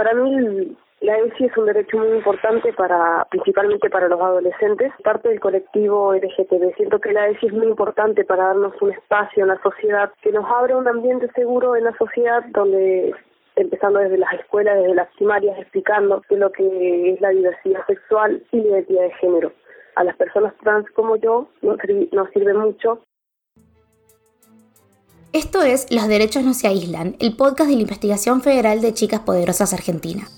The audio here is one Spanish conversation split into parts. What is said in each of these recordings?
Para mí la ESI es un derecho muy importante para, principalmente para los adolescentes, parte del colectivo LGTB. Siento que la ESI es muy importante para darnos un espacio en la sociedad, que nos abra un ambiente seguro en la sociedad donde empezando desde las escuelas, desde las primarias, explicando qué lo que es la diversidad sexual y la identidad de género. A las personas trans como yo nos sirve mucho. Esto es Los Derechos No Se Aíslan, el podcast de la Investigación Federal de Chicas Poderosas Argentina.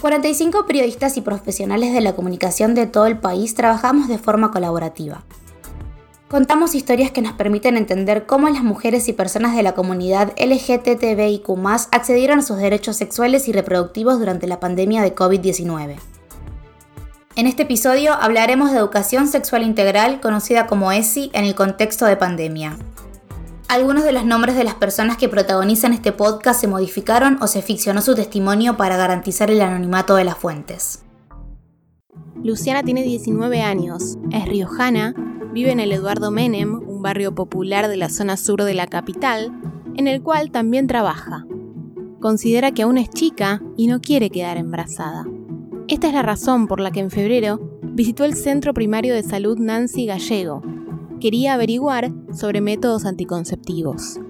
45 periodistas y profesionales de la comunicación de todo el país trabajamos de forma colaborativa. Contamos historias que nos permiten entender cómo las mujeres y personas de la comunidad LGTBIQ accedieron a sus derechos sexuales y reproductivos durante la pandemia de COVID-19. En este episodio hablaremos de educación sexual integral, conocida como ESI, en el contexto de pandemia. Algunos de los nombres de las personas que protagonizan este podcast se modificaron o se ficcionó su testimonio para garantizar el anonimato de las fuentes. Luciana tiene 19 años, es riojana, vive en el Eduardo Menem, un barrio popular de la zona sur de la capital, en el cual también trabaja. Considera que aún es chica y no quiere quedar embarazada. Esta es la razón por la que en febrero visitó el Centro Primario de Salud Nancy Gallego, quería averiguar sobre métodos anticonceptivos.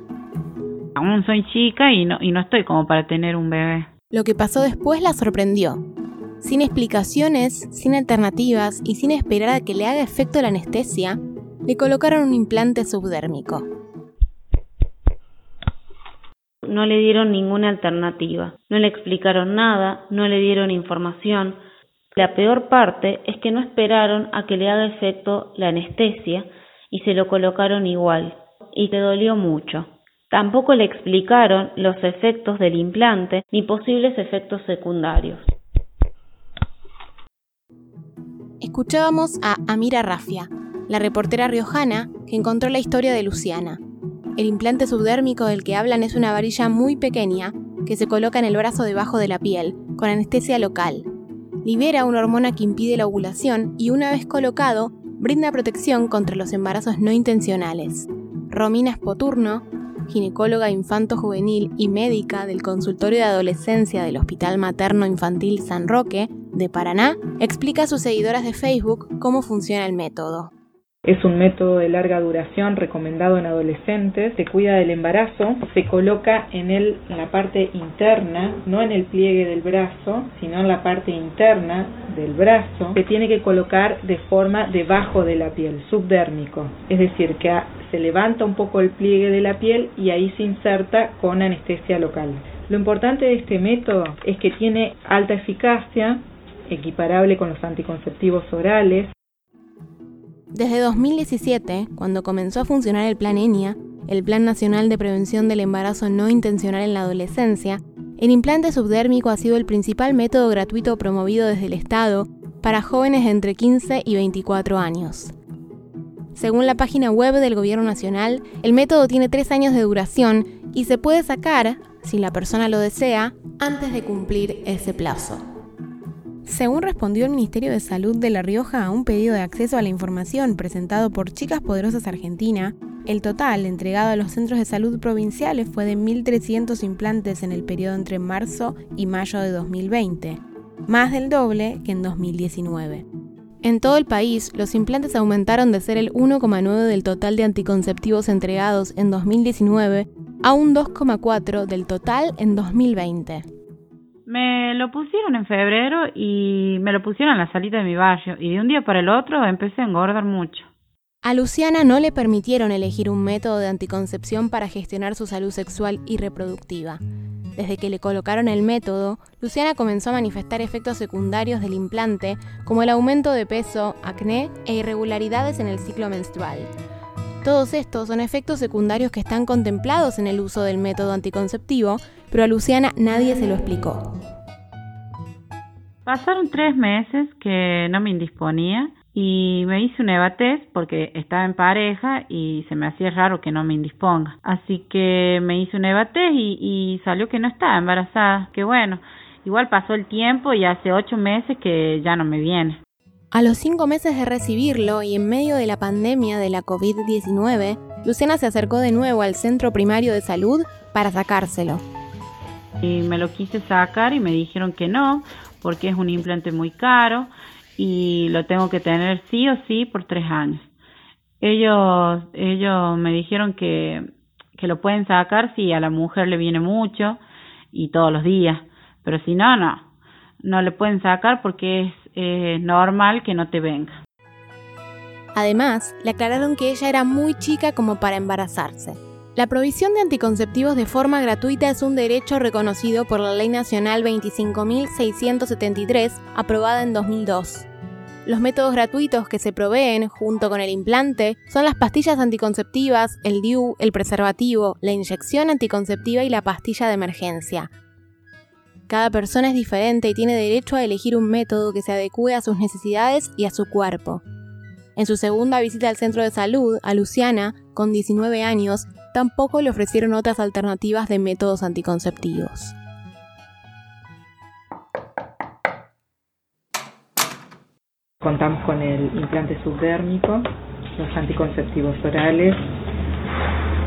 Aún soy chica y no, y no estoy como para tener un bebé. Lo que pasó después la sorprendió. Sin explicaciones, sin alternativas y sin esperar a que le haga efecto la anestesia, le colocaron un implante subdérmico. No le dieron ninguna alternativa, no le explicaron nada, no le dieron información. La peor parte es que no esperaron a que le haga efecto la anestesia y se lo colocaron igual, y te dolió mucho. Tampoco le explicaron los efectos del implante ni posibles efectos secundarios. Escuchábamos a Amira Rafia, la reportera riojana que encontró la historia de Luciana. El implante subdérmico del que hablan es una varilla muy pequeña que se coloca en el brazo debajo de la piel, con anestesia local. Libera una hormona que impide la ovulación y una vez colocado brinda protección contra los embarazos no intencionales. Romina Spoturno, ginecóloga infanto-juvenil y médica del consultorio de adolescencia del Hospital Materno Infantil San Roque de Paraná, explica a sus seguidoras de Facebook cómo funciona el método. Es un método de larga duración recomendado en adolescentes, se cuida del embarazo, se coloca en, el, en la parte interna, no en el pliegue del brazo, sino en la parte interna del brazo, se tiene que colocar de forma debajo de la piel, subdérmico, es decir, que se levanta un poco el pliegue de la piel y ahí se inserta con anestesia local. Lo importante de este método es que tiene alta eficacia, equiparable con los anticonceptivos orales, desde 2017, cuando comenzó a funcionar el Plan ENIA, el Plan Nacional de Prevención del Embarazo No Intencional en la Adolescencia, el implante subdérmico ha sido el principal método gratuito promovido desde el Estado para jóvenes de entre 15 y 24 años. Según la página web del Gobierno Nacional, el método tiene tres años de duración y se puede sacar, si la persona lo desea, antes de cumplir ese plazo. Según respondió el Ministerio de Salud de La Rioja a un pedido de acceso a la información presentado por Chicas Poderosas Argentina, el total entregado a los centros de salud provinciales fue de 1.300 implantes en el periodo entre marzo y mayo de 2020, más del doble que en 2019. En todo el país, los implantes aumentaron de ser el 1,9 del total de anticonceptivos entregados en 2019 a un 2,4 del total en 2020. Me lo pusieron en febrero y me lo pusieron en la salita de mi barrio y de un día para el otro empecé a engordar mucho. A Luciana no le permitieron elegir un método de anticoncepción para gestionar su salud sexual y reproductiva. Desde que le colocaron el método, Luciana comenzó a manifestar efectos secundarios del implante, como el aumento de peso, acné e irregularidades en el ciclo menstrual. Todos estos son efectos secundarios que están contemplados en el uso del método anticonceptivo, pero a Luciana nadie se lo explicó. Pasaron tres meses que no me indisponía y me hice un evatés porque estaba en pareja y se me hacía raro que no me indisponga. Así que me hice un evatés y, y salió que no estaba embarazada. Que bueno, igual pasó el tiempo y hace ocho meses que ya no me viene. A los cinco meses de recibirlo y en medio de la pandemia de la COVID-19, Luciana se acercó de nuevo al centro primario de salud para sacárselo. Y me lo quise sacar y me dijeron que no, porque es un implante muy caro y lo tengo que tener sí o sí por tres años. Ellos, ellos me dijeron que, que lo pueden sacar si a la mujer le viene mucho y todos los días, pero si no, no, no le pueden sacar porque es normal que no te venga. Además, le aclararon que ella era muy chica como para embarazarse. La provisión de anticonceptivos de forma gratuita es un derecho reconocido por la Ley Nacional 25.673, aprobada en 2002. Los métodos gratuitos que se proveen, junto con el implante, son las pastillas anticonceptivas, el DIU, el preservativo, la inyección anticonceptiva y la pastilla de emergencia. Cada persona es diferente y tiene derecho a elegir un método que se adecue a sus necesidades y a su cuerpo. En su segunda visita al centro de salud, a Luciana, con 19 años, tampoco le ofrecieron otras alternativas de métodos anticonceptivos. Contamos con el implante subdérmico, los anticonceptivos orales,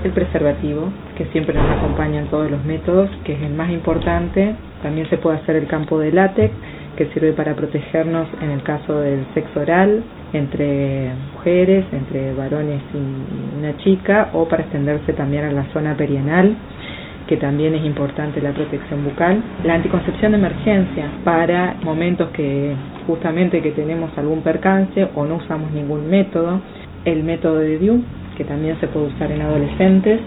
el preservativo, que siempre nos acompaña en todos los métodos, que es el más importante. También se puede hacer el campo de látex, que sirve para protegernos en el caso del sexo oral entre mujeres, entre varones y una chica, o para extenderse también a la zona perianal que también es importante la protección bucal, la anticoncepción de emergencia para momentos que justamente que tenemos algún percance o no usamos ningún método, el método de DIU, que también se puede usar en adolescentes,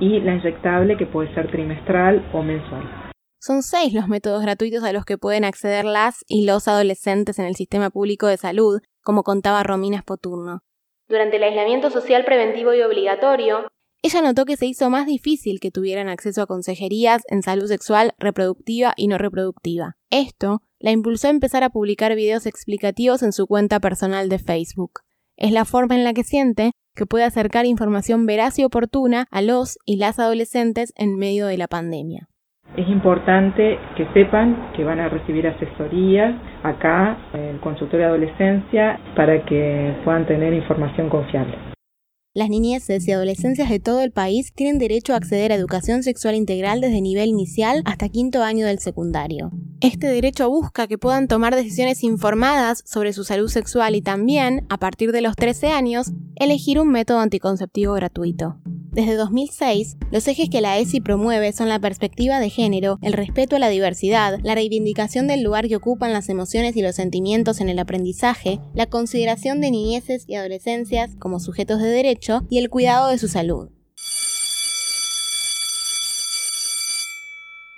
y la inyectable que puede ser trimestral o mensual. Son seis los métodos gratuitos a los que pueden acceder las y los adolescentes en el sistema público de salud, como contaba Romina Spoturno. Durante el aislamiento social preventivo y obligatorio, ella notó que se hizo más difícil que tuvieran acceso a consejerías en salud sexual, reproductiva y no reproductiva. Esto la impulsó a empezar a publicar videos explicativos en su cuenta personal de Facebook. Es la forma en la que siente que puede acercar información veraz y oportuna a los y las adolescentes en medio de la pandemia. Es importante que sepan que van a recibir asesoría acá el consultorio de adolescencia para que puedan tener información confiable. Las niñeces y adolescencias de todo el país tienen derecho a acceder a educación sexual integral desde nivel inicial hasta quinto año del secundario. Este derecho busca que puedan tomar decisiones informadas sobre su salud sexual y también, a partir de los 13 años, elegir un método anticonceptivo gratuito. Desde 2006, los ejes que la ESI promueve son la perspectiva de género, el respeto a la diversidad, la reivindicación del lugar que ocupan las emociones y los sentimientos en el aprendizaje, la consideración de niñeces y adolescencias como sujetos de derecho y el cuidado de su salud.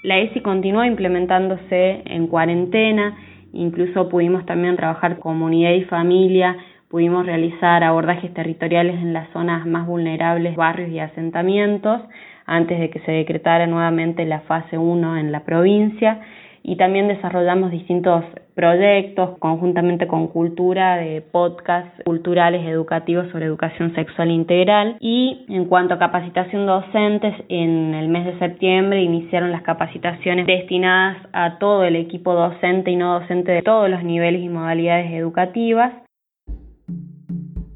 La ESI continúa implementándose en cuarentena, incluso pudimos también trabajar comunidad y familia Pudimos realizar abordajes territoriales en las zonas más vulnerables, barrios y asentamientos, antes de que se decretara nuevamente la fase 1 en la provincia y también desarrollamos distintos proyectos conjuntamente con Cultura de podcasts culturales educativos sobre educación sexual integral y en cuanto a capacitación docentes en el mes de septiembre iniciaron las capacitaciones destinadas a todo el equipo docente y no docente de todos los niveles y modalidades educativas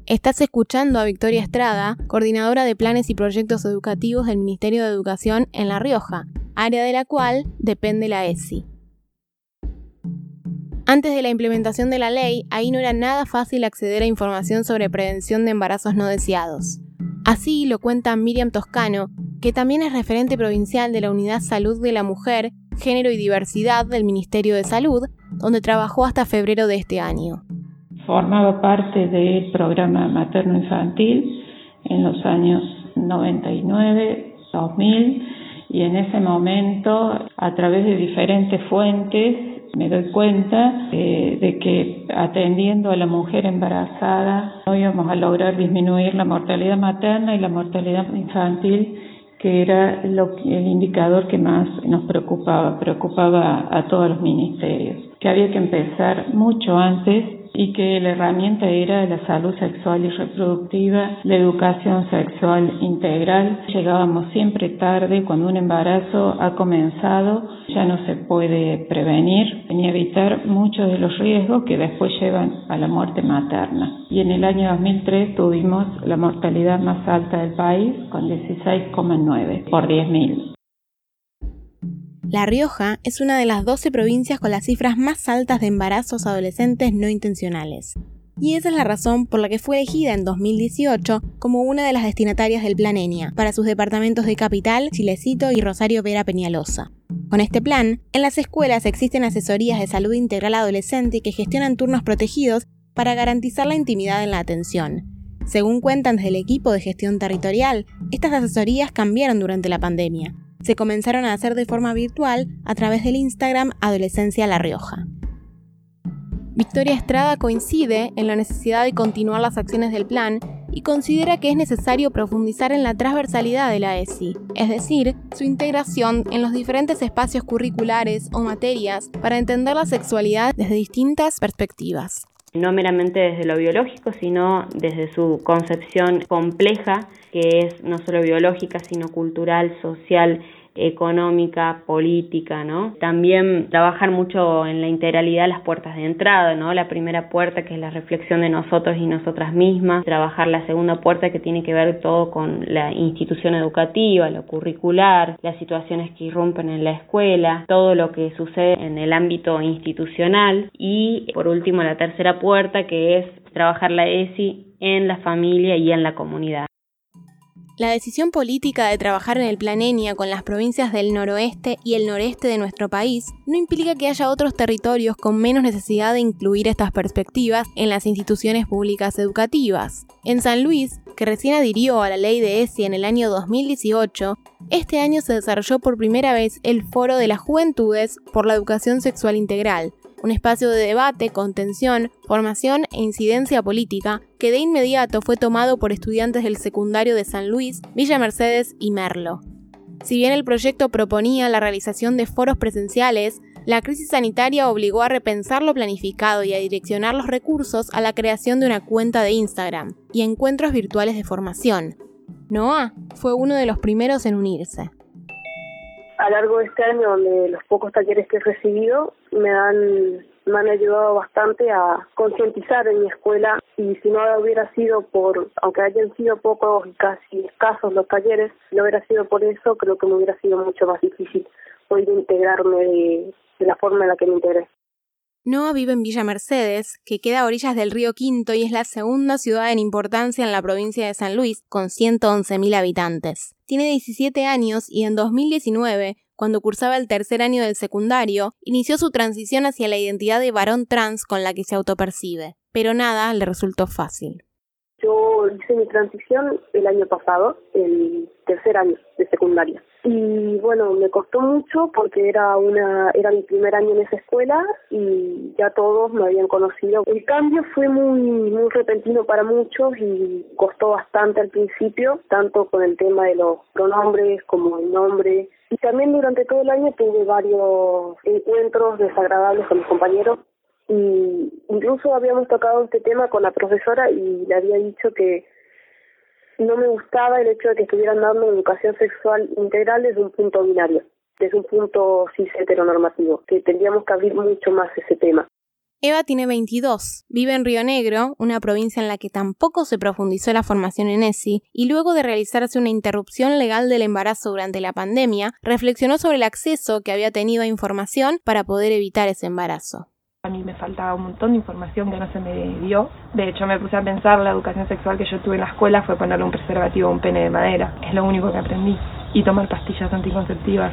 Estás escuchando a Victoria Estrada, coordinadora de planes y proyectos educativos del Ministerio de Educación en La Rioja, área de la cual depende la ESI. Antes de la implementación de la ley, ahí no era nada fácil acceder a información sobre prevención de embarazos no deseados. Así lo cuenta Miriam Toscano, que también es referente provincial de la Unidad Salud de la Mujer, Género y Diversidad del Ministerio de Salud, donde trabajó hasta febrero de este año formaba parte del programa materno-infantil en los años 99, 2000 y en ese momento a través de diferentes fuentes me doy cuenta eh, de que atendiendo a la mujer embarazada no íbamos a lograr disminuir la mortalidad materna y la mortalidad infantil que era lo, el indicador que más nos preocupaba, preocupaba a todos los ministerios, que había que empezar mucho antes y que la herramienta era la salud sexual y reproductiva, la educación sexual integral. Llegábamos siempre tarde cuando un embarazo ha comenzado, ya no se puede prevenir ni evitar muchos de los riesgos que después llevan a la muerte materna. Y en el año 2003 tuvimos la mortalidad más alta del país con 16,9 por 10.000. La Rioja es una de las 12 provincias con las cifras más altas de embarazos adolescentes no intencionales. Y esa es la razón por la que fue elegida en 2018 como una de las destinatarias del Plan ENIA para sus departamentos de Capital, Chilecito y Rosario Vera Peñalosa. Con este plan, en las escuelas existen asesorías de salud integral adolescente que gestionan turnos protegidos para garantizar la intimidad en la atención. Según cuentan desde el equipo de gestión territorial, estas asesorías cambiaron durante la pandemia. Se comenzaron a hacer de forma virtual a través del Instagram Adolescencia La Rioja. Victoria Estrada coincide en la necesidad de continuar las acciones del plan y considera que es necesario profundizar en la transversalidad de la ESI, es decir, su integración en los diferentes espacios curriculares o materias para entender la sexualidad desde distintas perspectivas no meramente desde lo biológico, sino desde su concepción compleja, que es no solo biológica, sino cultural, social económica, política, ¿no? También trabajar mucho en la integralidad las puertas de entrada, ¿no? La primera puerta que es la reflexión de nosotros y nosotras mismas, trabajar la segunda puerta que tiene que ver todo con la institución educativa, lo curricular, las situaciones que irrumpen en la escuela, todo lo que sucede en el ámbito institucional y por último la tercera puerta que es trabajar la ESI en la familia y en la comunidad. La decisión política de trabajar en el plan ENIA con las provincias del noroeste y el noreste de nuestro país no implica que haya otros territorios con menos necesidad de incluir estas perspectivas en las instituciones públicas educativas. En San Luis, que recién adhirió a la ley de ESI en el año 2018, este año se desarrolló por primera vez el Foro de las Juventudes por la Educación Sexual Integral, un espacio de debate, contención, formación e incidencia política que de inmediato fue tomado por estudiantes del secundario de San Luis, Villa Mercedes y Merlo. Si bien el proyecto proponía la realización de foros presenciales, la crisis sanitaria obligó a repensar lo planificado y a direccionar los recursos a la creación de una cuenta de Instagram y encuentros virtuales de formación. Noah fue uno de los primeros en unirse a largo de este año, de los pocos talleres que he recibido, me han, me han ayudado bastante a concientizar en mi escuela y si no hubiera sido por, aunque hayan sido pocos y casi escasos los talleres, no hubiera sido por eso, creo que me hubiera sido mucho más difícil poder integrarme de, de la forma en la que me integré. Noah vive en Villa Mercedes, que queda a orillas del río Quinto y es la segunda ciudad en importancia en la provincia de San Luis, con 111.000 habitantes. Tiene 17 años y en 2019, cuando cursaba el tercer año del secundario, inició su transición hacia la identidad de varón trans con la que se autopercibe. Pero nada le resultó fácil. Yo hice mi transición el año pasado, el tercer año de secundaria. Y bueno, me costó mucho porque era una era mi primer año en esa escuela y ya todos me habían conocido. El cambio fue muy muy repentino para muchos y costó bastante al principio, tanto con el tema de los pronombres como el nombre. Y también durante todo el año tuve varios encuentros desagradables con mis compañeros y incluso habíamos tocado este tema con la profesora y le había dicho que no me gustaba el hecho de que estuvieran dando educación sexual integral desde un punto binario, desde un punto cis heteronormativo, que tendríamos que abrir mucho más ese tema. Eva tiene 22, vive en Río Negro, una provincia en la que tampoco se profundizó la formación en ESI, y luego de realizarse una interrupción legal del embarazo durante la pandemia, reflexionó sobre el acceso que había tenido a información para poder evitar ese embarazo. A mí me faltaba un montón de información que no se me dio. De hecho, me puse a pensar, la educación sexual que yo tuve en la escuela fue ponerle un preservativo a un pene de madera. Es lo único que aprendí. Y tomar pastillas anticonceptivas.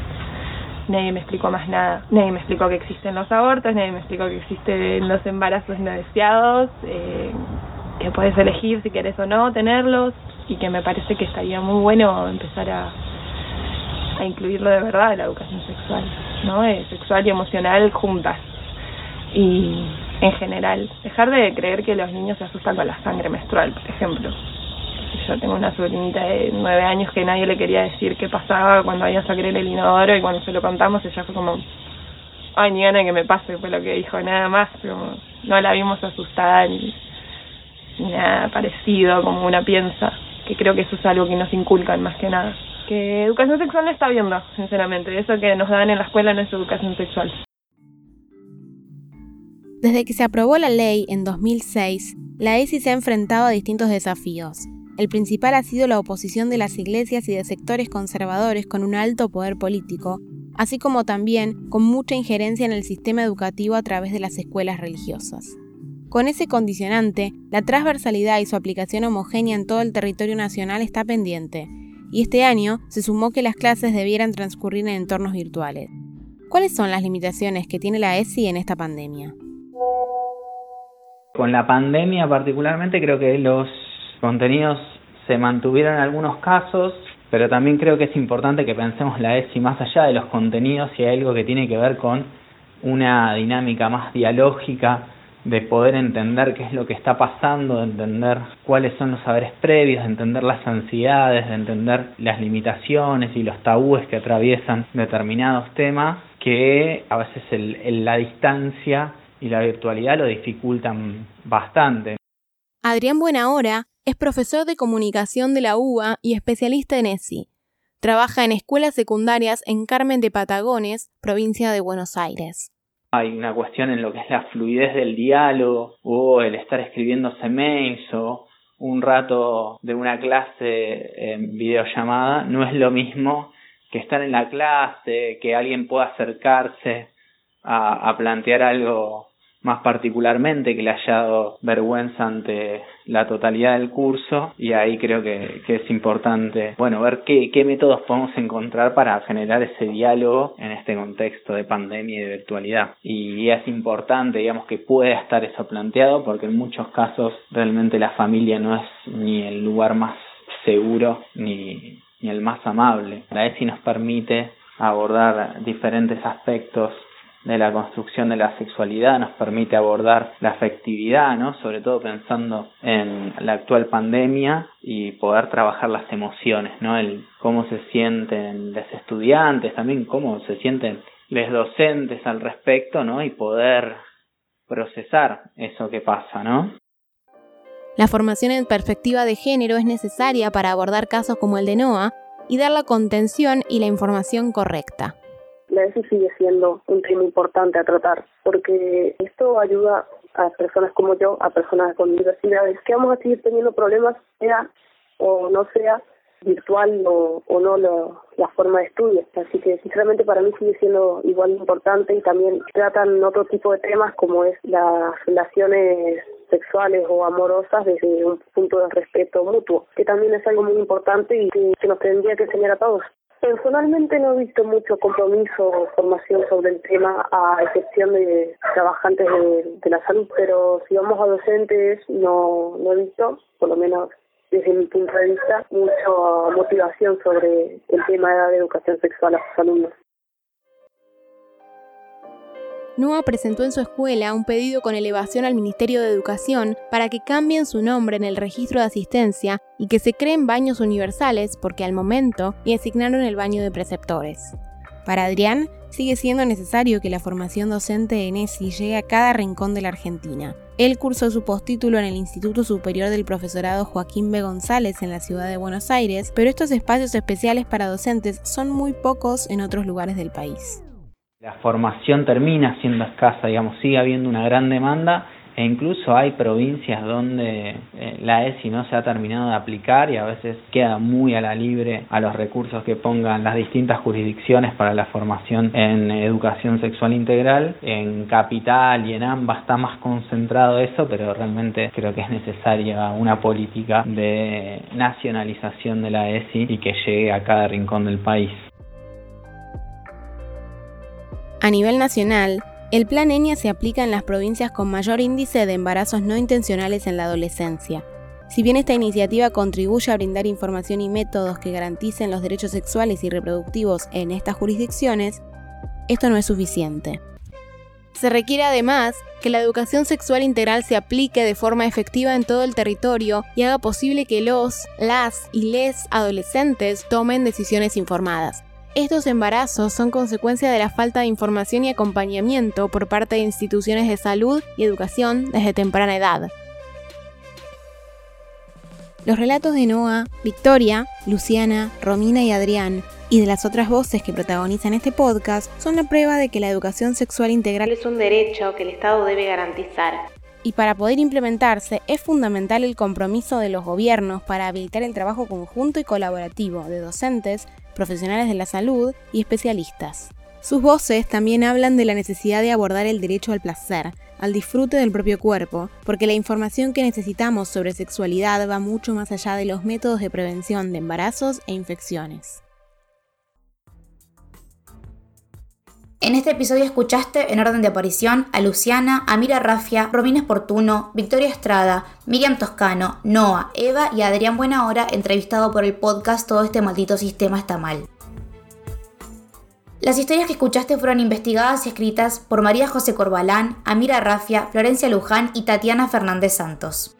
Nadie me explicó más nada. Nadie me explicó que existen los abortos, nadie me explicó que existen los embarazos no deseados, eh, que puedes elegir si quieres o no tenerlos y que me parece que estaría muy bueno empezar a, a incluirlo de verdad en la educación sexual, ¿no? Eh, sexual y emocional juntas y en general dejar de creer que los niños se asustan con la sangre menstrual, por ejemplo. Yo tengo una sobrinita de nueve años que nadie le quería decir qué pasaba cuando había sangre en el inodoro y cuando se lo contamos ella fue como, ay, ni gana que me pase, fue lo que dijo, nada más, pero no la vimos asustada ni, ni nada parecido como una piensa, que creo que eso es algo que nos inculcan más que nada. Que educación sexual no está viendo, sinceramente, eso que nos dan en la escuela no es educación sexual. Desde que se aprobó la ley en 2006, la ESI se ha enfrentado a distintos desafíos. El principal ha sido la oposición de las iglesias y de sectores conservadores con un alto poder político, así como también con mucha injerencia en el sistema educativo a través de las escuelas religiosas. Con ese condicionante, la transversalidad y su aplicación homogénea en todo el territorio nacional está pendiente, y este año se sumó que las clases debieran transcurrir en entornos virtuales. ¿Cuáles son las limitaciones que tiene la ESI en esta pandemia? Con la pandemia particularmente creo que los contenidos se mantuvieron en algunos casos, pero también creo que es importante que pensemos la ESI más allá de los contenidos y hay algo que tiene que ver con una dinámica más dialógica de poder entender qué es lo que está pasando, de entender cuáles son los saberes previos, de entender las ansiedades, de entender las limitaciones y los tabúes que atraviesan determinados temas, que a veces el, la distancia y la virtualidad lo dificultan bastante. Adrián Buenahora es profesor de comunicación de la UBA y especialista en ESI. Trabaja en escuelas secundarias en Carmen de Patagones, provincia de Buenos Aires hay una cuestión en lo que es la fluidez del diálogo o el estar escribiéndose mails o un rato de una clase en videollamada no es lo mismo que estar en la clase, que alguien pueda acercarse a, a plantear algo más particularmente que le haya dado vergüenza ante la totalidad del curso y ahí creo que, es importante bueno ver qué, métodos podemos encontrar para generar ese diálogo en este contexto de pandemia y de virtualidad. Y es importante digamos que pueda estar eso planteado porque en muchos casos realmente la familia no es ni el lugar más seguro ni, ni el más amable. La ESI nos permite abordar diferentes aspectos de la construcción de la sexualidad nos permite abordar la afectividad, ¿no? Sobre todo pensando en la actual pandemia y poder trabajar las emociones, ¿no? El cómo se sienten los estudiantes, también cómo se sienten los docentes al respecto, ¿no? Y poder procesar eso que pasa, ¿no? La formación en perspectiva de género es necesaria para abordar casos como el de Noah y dar la contención y la información correcta ESI sigue siendo un tema importante a tratar, porque esto ayuda a personas como yo, a personas con diversidades, que vamos a seguir teniendo problemas, sea o no sea virtual o, o no la forma de estudio. Así que sinceramente para mí sigue siendo igual importante y también tratan otro tipo de temas como es las relaciones sexuales o amorosas desde un punto de respeto mutuo, que también es algo muy importante y que nos tendría que enseñar a todos. Personalmente no he visto mucho compromiso o formación sobre el tema, a excepción de trabajantes de, la salud, pero si vamos a docentes, no, no he visto, por lo menos desde mi punto de vista, mucha motivación sobre el tema de educación sexual a sus alumnos. NUA presentó en su escuela un pedido con elevación al Ministerio de Educación para que cambien su nombre en el registro de asistencia y que se creen baños universales porque al momento le asignaron el baño de preceptores. Para Adrián, sigue siendo necesario que la formación docente en ESI llegue a cada rincón de la Argentina. Él cursó su postítulo en el Instituto Superior del Profesorado Joaquín B. González en la ciudad de Buenos Aires, pero estos espacios especiales para docentes son muy pocos en otros lugares del país la formación termina siendo escasa, digamos, sigue habiendo una gran demanda e incluso hay provincias donde eh, la ESI no se ha terminado de aplicar y a veces queda muy a la libre a los recursos que pongan las distintas jurisdicciones para la formación en educación sexual integral. En Capital y en ambas está más concentrado eso, pero realmente creo que es necesaria una política de nacionalización de la ESI y que llegue a cada rincón del país. A nivel nacional, el Plan ENIA se aplica en las provincias con mayor índice de embarazos no intencionales en la adolescencia. Si bien esta iniciativa contribuye a brindar información y métodos que garanticen los derechos sexuales y reproductivos en estas jurisdicciones, esto no es suficiente. Se requiere además que la educación sexual integral se aplique de forma efectiva en todo el territorio y haga posible que los, las y les adolescentes tomen decisiones informadas. Estos embarazos son consecuencia de la falta de información y acompañamiento por parte de instituciones de salud y educación desde temprana edad. Los relatos de Noah, Victoria, Luciana, Romina y Adrián y de las otras voces que protagonizan este podcast son la prueba de que la educación sexual integral es un derecho que el Estado debe garantizar. Y para poder implementarse es fundamental el compromiso de los gobiernos para habilitar el trabajo conjunto y colaborativo de docentes, profesionales de la salud y especialistas. Sus voces también hablan de la necesidad de abordar el derecho al placer, al disfrute del propio cuerpo, porque la información que necesitamos sobre sexualidad va mucho más allá de los métodos de prevención de embarazos e infecciones. En este episodio escuchaste en orden de aparición a Luciana, Amira Rafia, Romina Esportuno, Victoria Estrada, Miriam Toscano, Noah, Eva y Adrián Buenahora entrevistado por el podcast Todo este maldito sistema está mal. Las historias que escuchaste fueron investigadas y escritas por María José Corbalán, Amira Rafia, Florencia Luján y Tatiana Fernández Santos.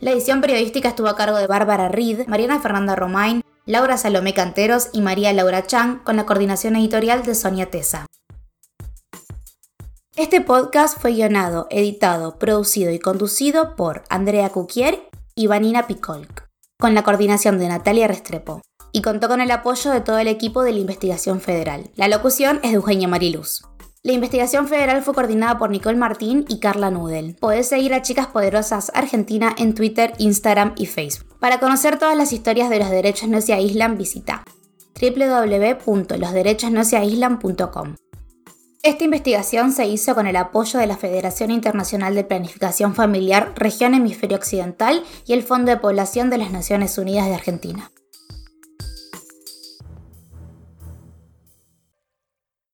La edición periodística estuvo a cargo de Bárbara Reed, Mariana Fernanda Romain, Laura Salomé Canteros y María Laura Chang, con la coordinación editorial de Sonia Tesa. Este podcast fue guionado, editado, producido y conducido por Andrea Cuquier y Vanina Picolk, con la coordinación de Natalia Restrepo y contó con el apoyo de todo el equipo de la investigación federal. La locución es de Eugenia Mariluz. La investigación federal fue coordinada por Nicole Martín y Carla Nudel. Podés seguir a Chicas Poderosas Argentina en Twitter, Instagram y Facebook. Para conocer todas las historias de los derechos no se aíslan, visita www.losderechosnoseaíslan.com. Esta investigación se hizo con el apoyo de la Federación Internacional de Planificación Familiar Región Hemisferio Occidental y el Fondo de Población de las Naciones Unidas de Argentina.